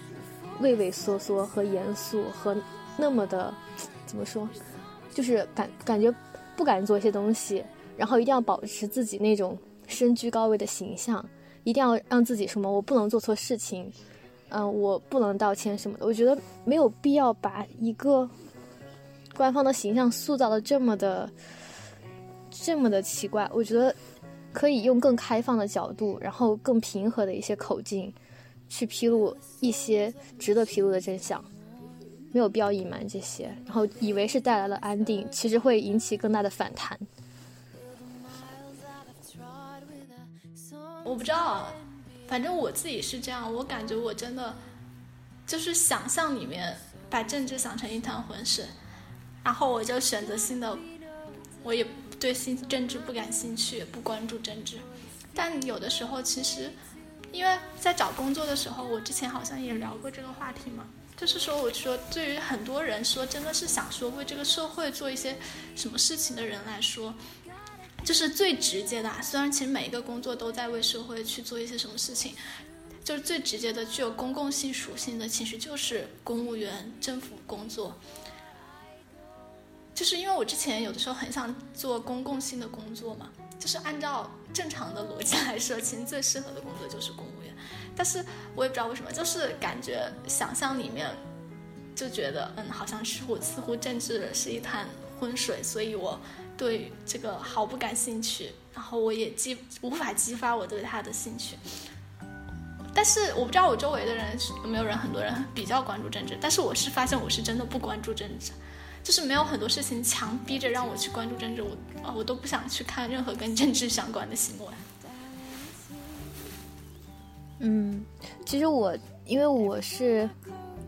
畏畏缩缩和严肃，和那么的 怎么说，就是感感觉不敢做一些东西，然后一定要保持自己那种身居高位的形象，一定要让自己什么我不能做错事情，嗯、我不能道歉什么的。我觉得没有必要把一个官方的形象塑造的这么的这么的奇怪。我觉得。可以用更开放的角度，然后更平和的一些口径，去披露一些值得披露的真相，没有必要隐瞒这些。然后以为是带来了安定，其实会引起更大的反弹。我不知道，反正我自己是这样，我感觉我真的就是想象里面把政治想成一滩浑水，然后我就选择性的，我也。对新政治不感兴趣，也不关注政治，但有的时候其实，因为在找工作的时候，我之前好像也聊过这个话题嘛，就是说，我说对于很多人说，真的是想说为这个社会做一些什么事情的人来说，就是最直接的。虽然其实每一个工作都在为社会去做一些什么事情，就是最直接的、具有公共性属性的，其实就是公务员、政府工作。就是因为我之前有的时候很想做公共性的工作嘛，就是按照正常的逻辑来说，其实最适合的工作就是公务员。但是我也不知道为什么，就是感觉想象里面就觉得，嗯，好像是我似乎政治是一滩浑水，所以我对这个毫不感兴趣，然后我也激无法激发我对他的兴趣。但是我不知道我周围的人有没有人，很多人比较关注政治，但是我是发现我是真的不关注政治。就是没有很多事情强逼着让我去关注政治，我啊我都不想去看任何跟政治相关的新闻。嗯，其实我因为我是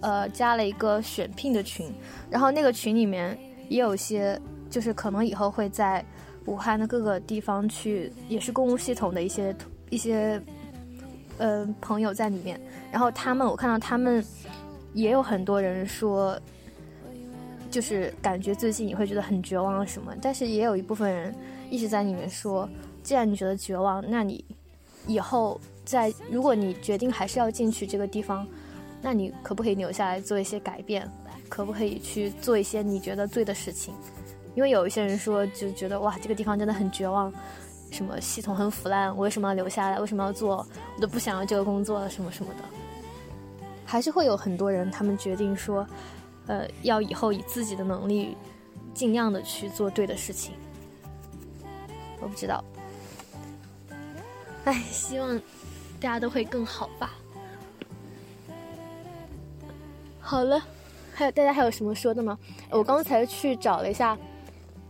呃加了一个选聘的群，然后那个群里面也有些就是可能以后会在武汉的各个地方去，也是公务系统的一些一些呃朋友在里面，然后他们我看到他们也有很多人说。就是感觉最近你会觉得很绝望什么，但是也有一部分人一直在里面说，既然你觉得绝望，那你以后在如果你决定还是要进去这个地方，那你可不可以留下来做一些改变？可不可以去做一些你觉得对的事情？因为有一些人说就觉得哇，这个地方真的很绝望，什么系统很腐烂，我为什么要留下来？为什么要做？我都不想要这个工作了，什么什么的。还是会有很多人，他们决定说，呃，要以后以自己的能力，尽量的去做对的事情。我不知道，哎，希望大家都会更好吧。好了，还有大家还有什么说的吗？我刚才去找了一下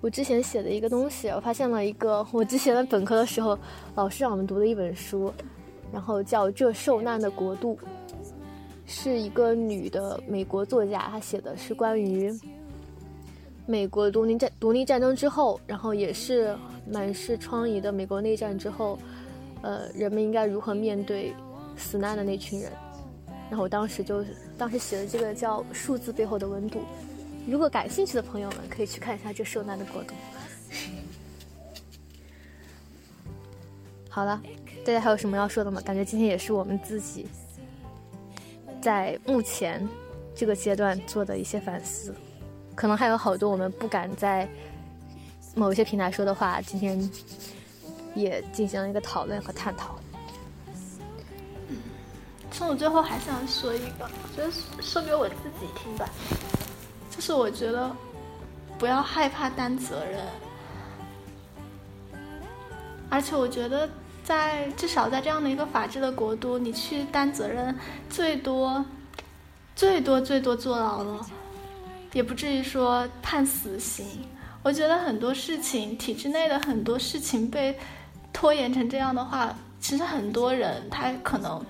我之前写的一个东西，我发现了一个我之前在本科的时候老师让我们读的一本书，然后叫《这受难的国度》，是一个女的美国作家，她写的是关于美国独立战独立战争之后，然后也是满是疮痍的美国内战之后，呃，人们应该如何面对死难的那群人。然后我当时就当时写的这个叫《数字背后的温度》，如果感兴趣的朋友们可以去看一下这受难的国度。好了，大家还有什么要说的吗？感觉今天也是我们自己在目前这个阶段做的一些反思，可能还有好多我们不敢在某一些平台说的话，今天也进行了一个讨论和探讨。其实我最后还想说一个，我觉得说给我自己听吧，就是我觉得不要害怕担责任，而且我觉得在至少在这样的一个法治的国度，你去担责任，最多最多最多坐牢了，也不至于说判死刑。我觉得很多事情，体制内的很多事情被拖延成这样的话，其实很多人他可能。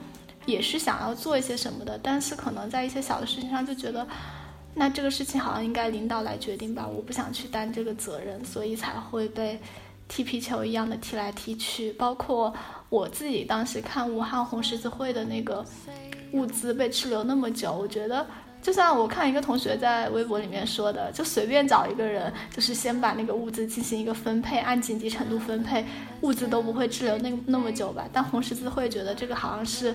也是想要做一些什么的，但是可能在一些小的事情上就觉得，那这个事情好像应该领导来决定吧，我不想去担这个责任，所以才会被踢皮球一样的踢来踢去。包括我自己当时看武汉红十字会的那个物资被滞留那么久，我觉得就像我看一个同学在微博里面说的，就随便找一个人，就是先把那个物资进行一个分配，按紧急程度分配，物资都不会滞留那那么久吧。但红十字会觉得这个好像是。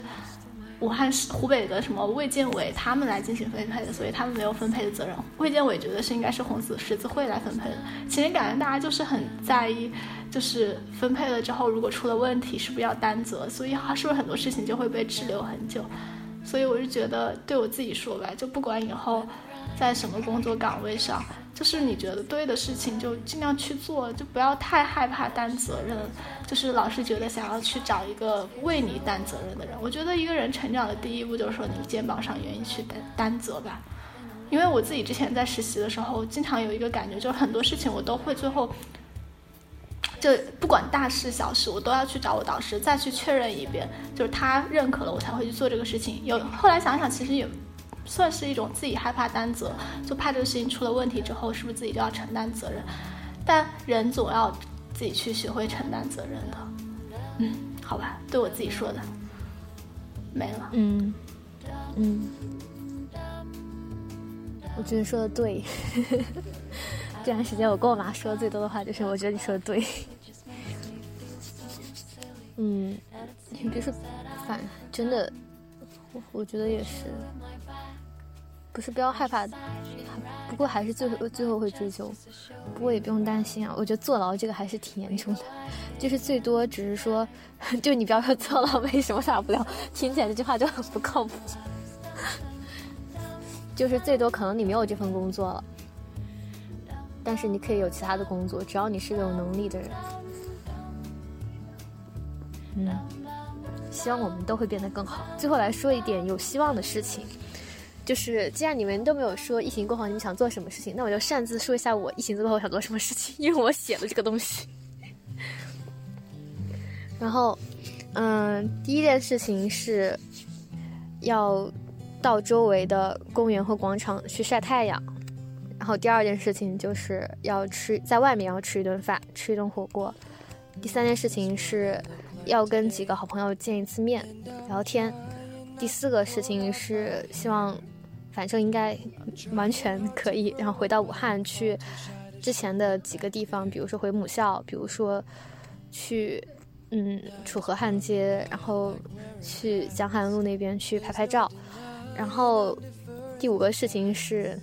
武汉市湖北的什么卫健委他们来进行分配的，所以他们没有分配的责任。卫健委觉得是应该是红十字会来分配的。其实感觉大家就是很在意，就是分配了之后如果出了问题是不是要担责，所以是不是很多事情就会被滞留很久。所以我是觉得对我自己说吧，就不管以后在什么工作岗位上。就是你觉得对的事情，就尽量去做，就不要太害怕担责任。就是老是觉得想要去找一个为你担责任的人。我觉得一个人成长的第一步就是说你肩膀上愿意去担担责吧。因为我自己之前在实习的时候，经常有一个感觉，就是很多事情我都会最后，就不管大事小事，我都要去找我导师再去确认一遍，就是他认可了我才会去做这个事情。有后来想想，其实有。算是一种自己害怕担责，就怕这个事情出了问题之后，是不是自己就要承担责任？但人总要自己去学会承担责任的。嗯，好吧，对我自己说的，没了。嗯嗯，我觉得说的对。这段时间我跟我妈说的最多的话就是，我觉得你说的对。嗯，你别说，反真的，我我觉得也是。不是不要害怕，不过还是最后最后会追究，不过也不用担心啊。我觉得坐牢这个还是挺严重的，就是最多只是说，就你不要说坐牢为什么大不了，听起来这句话就很不靠谱。就是最多可能你没有这份工作了，但是你可以有其他的工作，只要你是个有能力的人。嗯，希望我们都会变得更好。最后来说一点有希望的事情。就是，既然你们都没有说疫情过后你们想做什么事情，那我就擅自说一下我疫情过后想做什么事情，因为我写了这个东西。然后，嗯，第一件事情是要到周围的公园和广场去晒太阳。然后第二件事情就是要吃在外面要吃一顿饭，吃一顿火锅。第三件事情是要跟几个好朋友见一次面，聊天。第四个事情是希望。反正应该完全可以，然后回到武汉去之前的几个地方，比如说回母校，比如说去嗯楚河汉街，然后去江汉路那边去拍拍照。然后第五个事情是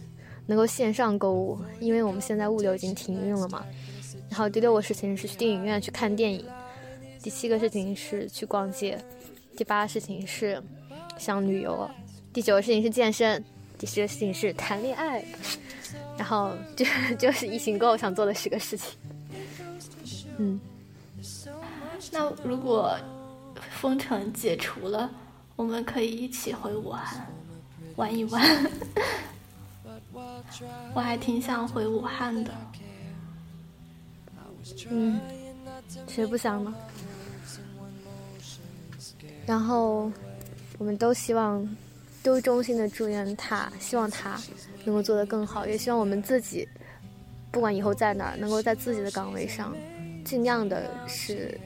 能够线上购物，因为我们现在物流已经停运了嘛。然后第六个事情是去电影院去看电影。第七个事情是去逛街，第八个事情是想旅游，第九个事情是健身，第十个事情是谈恋爱，然后就就是一行够想做的十个事情。嗯，那如果封城解除了，我们可以一起回武汉玩一玩。我还挺想回武汉的。嗯，谁不想呢？然后我们都希望，都衷心的祝愿他，希望他能够做得更好，也希望我们自己，不管以后在哪儿，能够在自己的岗位上，尽量的是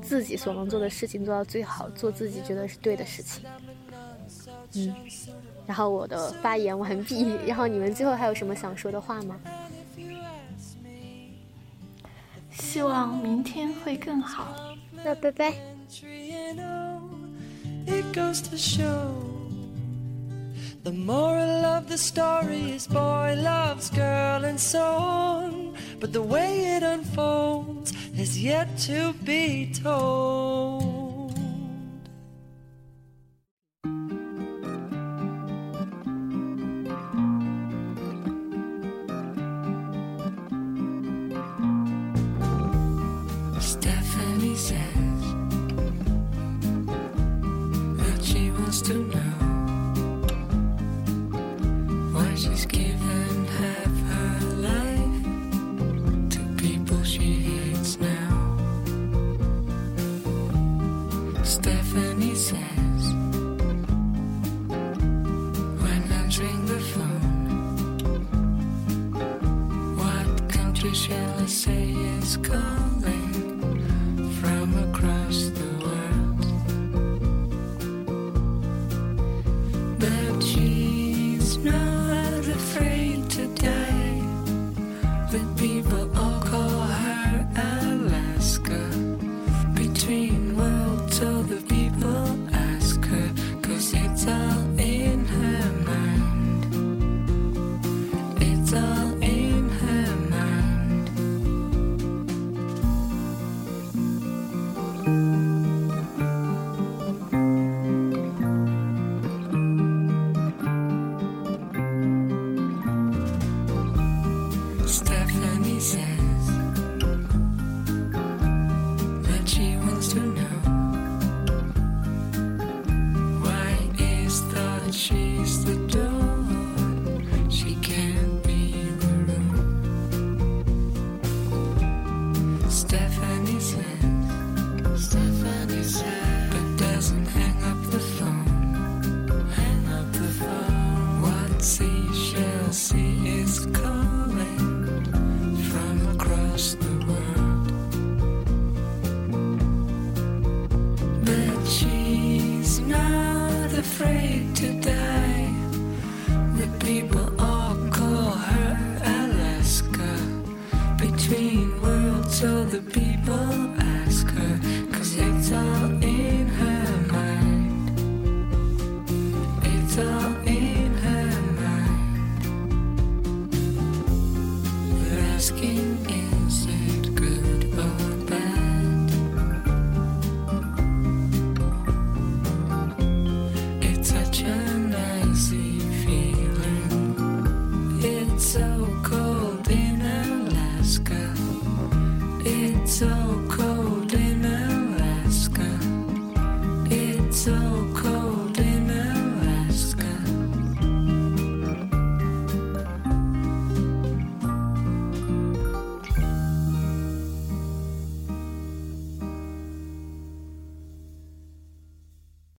自己所能做的事情做到最好，做自己觉得是对的事情。嗯，然后我的发言完毕，然后你们最后还有什么想说的话吗？希望明天会更好。那拜拜。The moral of the story is boy loves girl and so on. But the way it unfolds is yet to be told.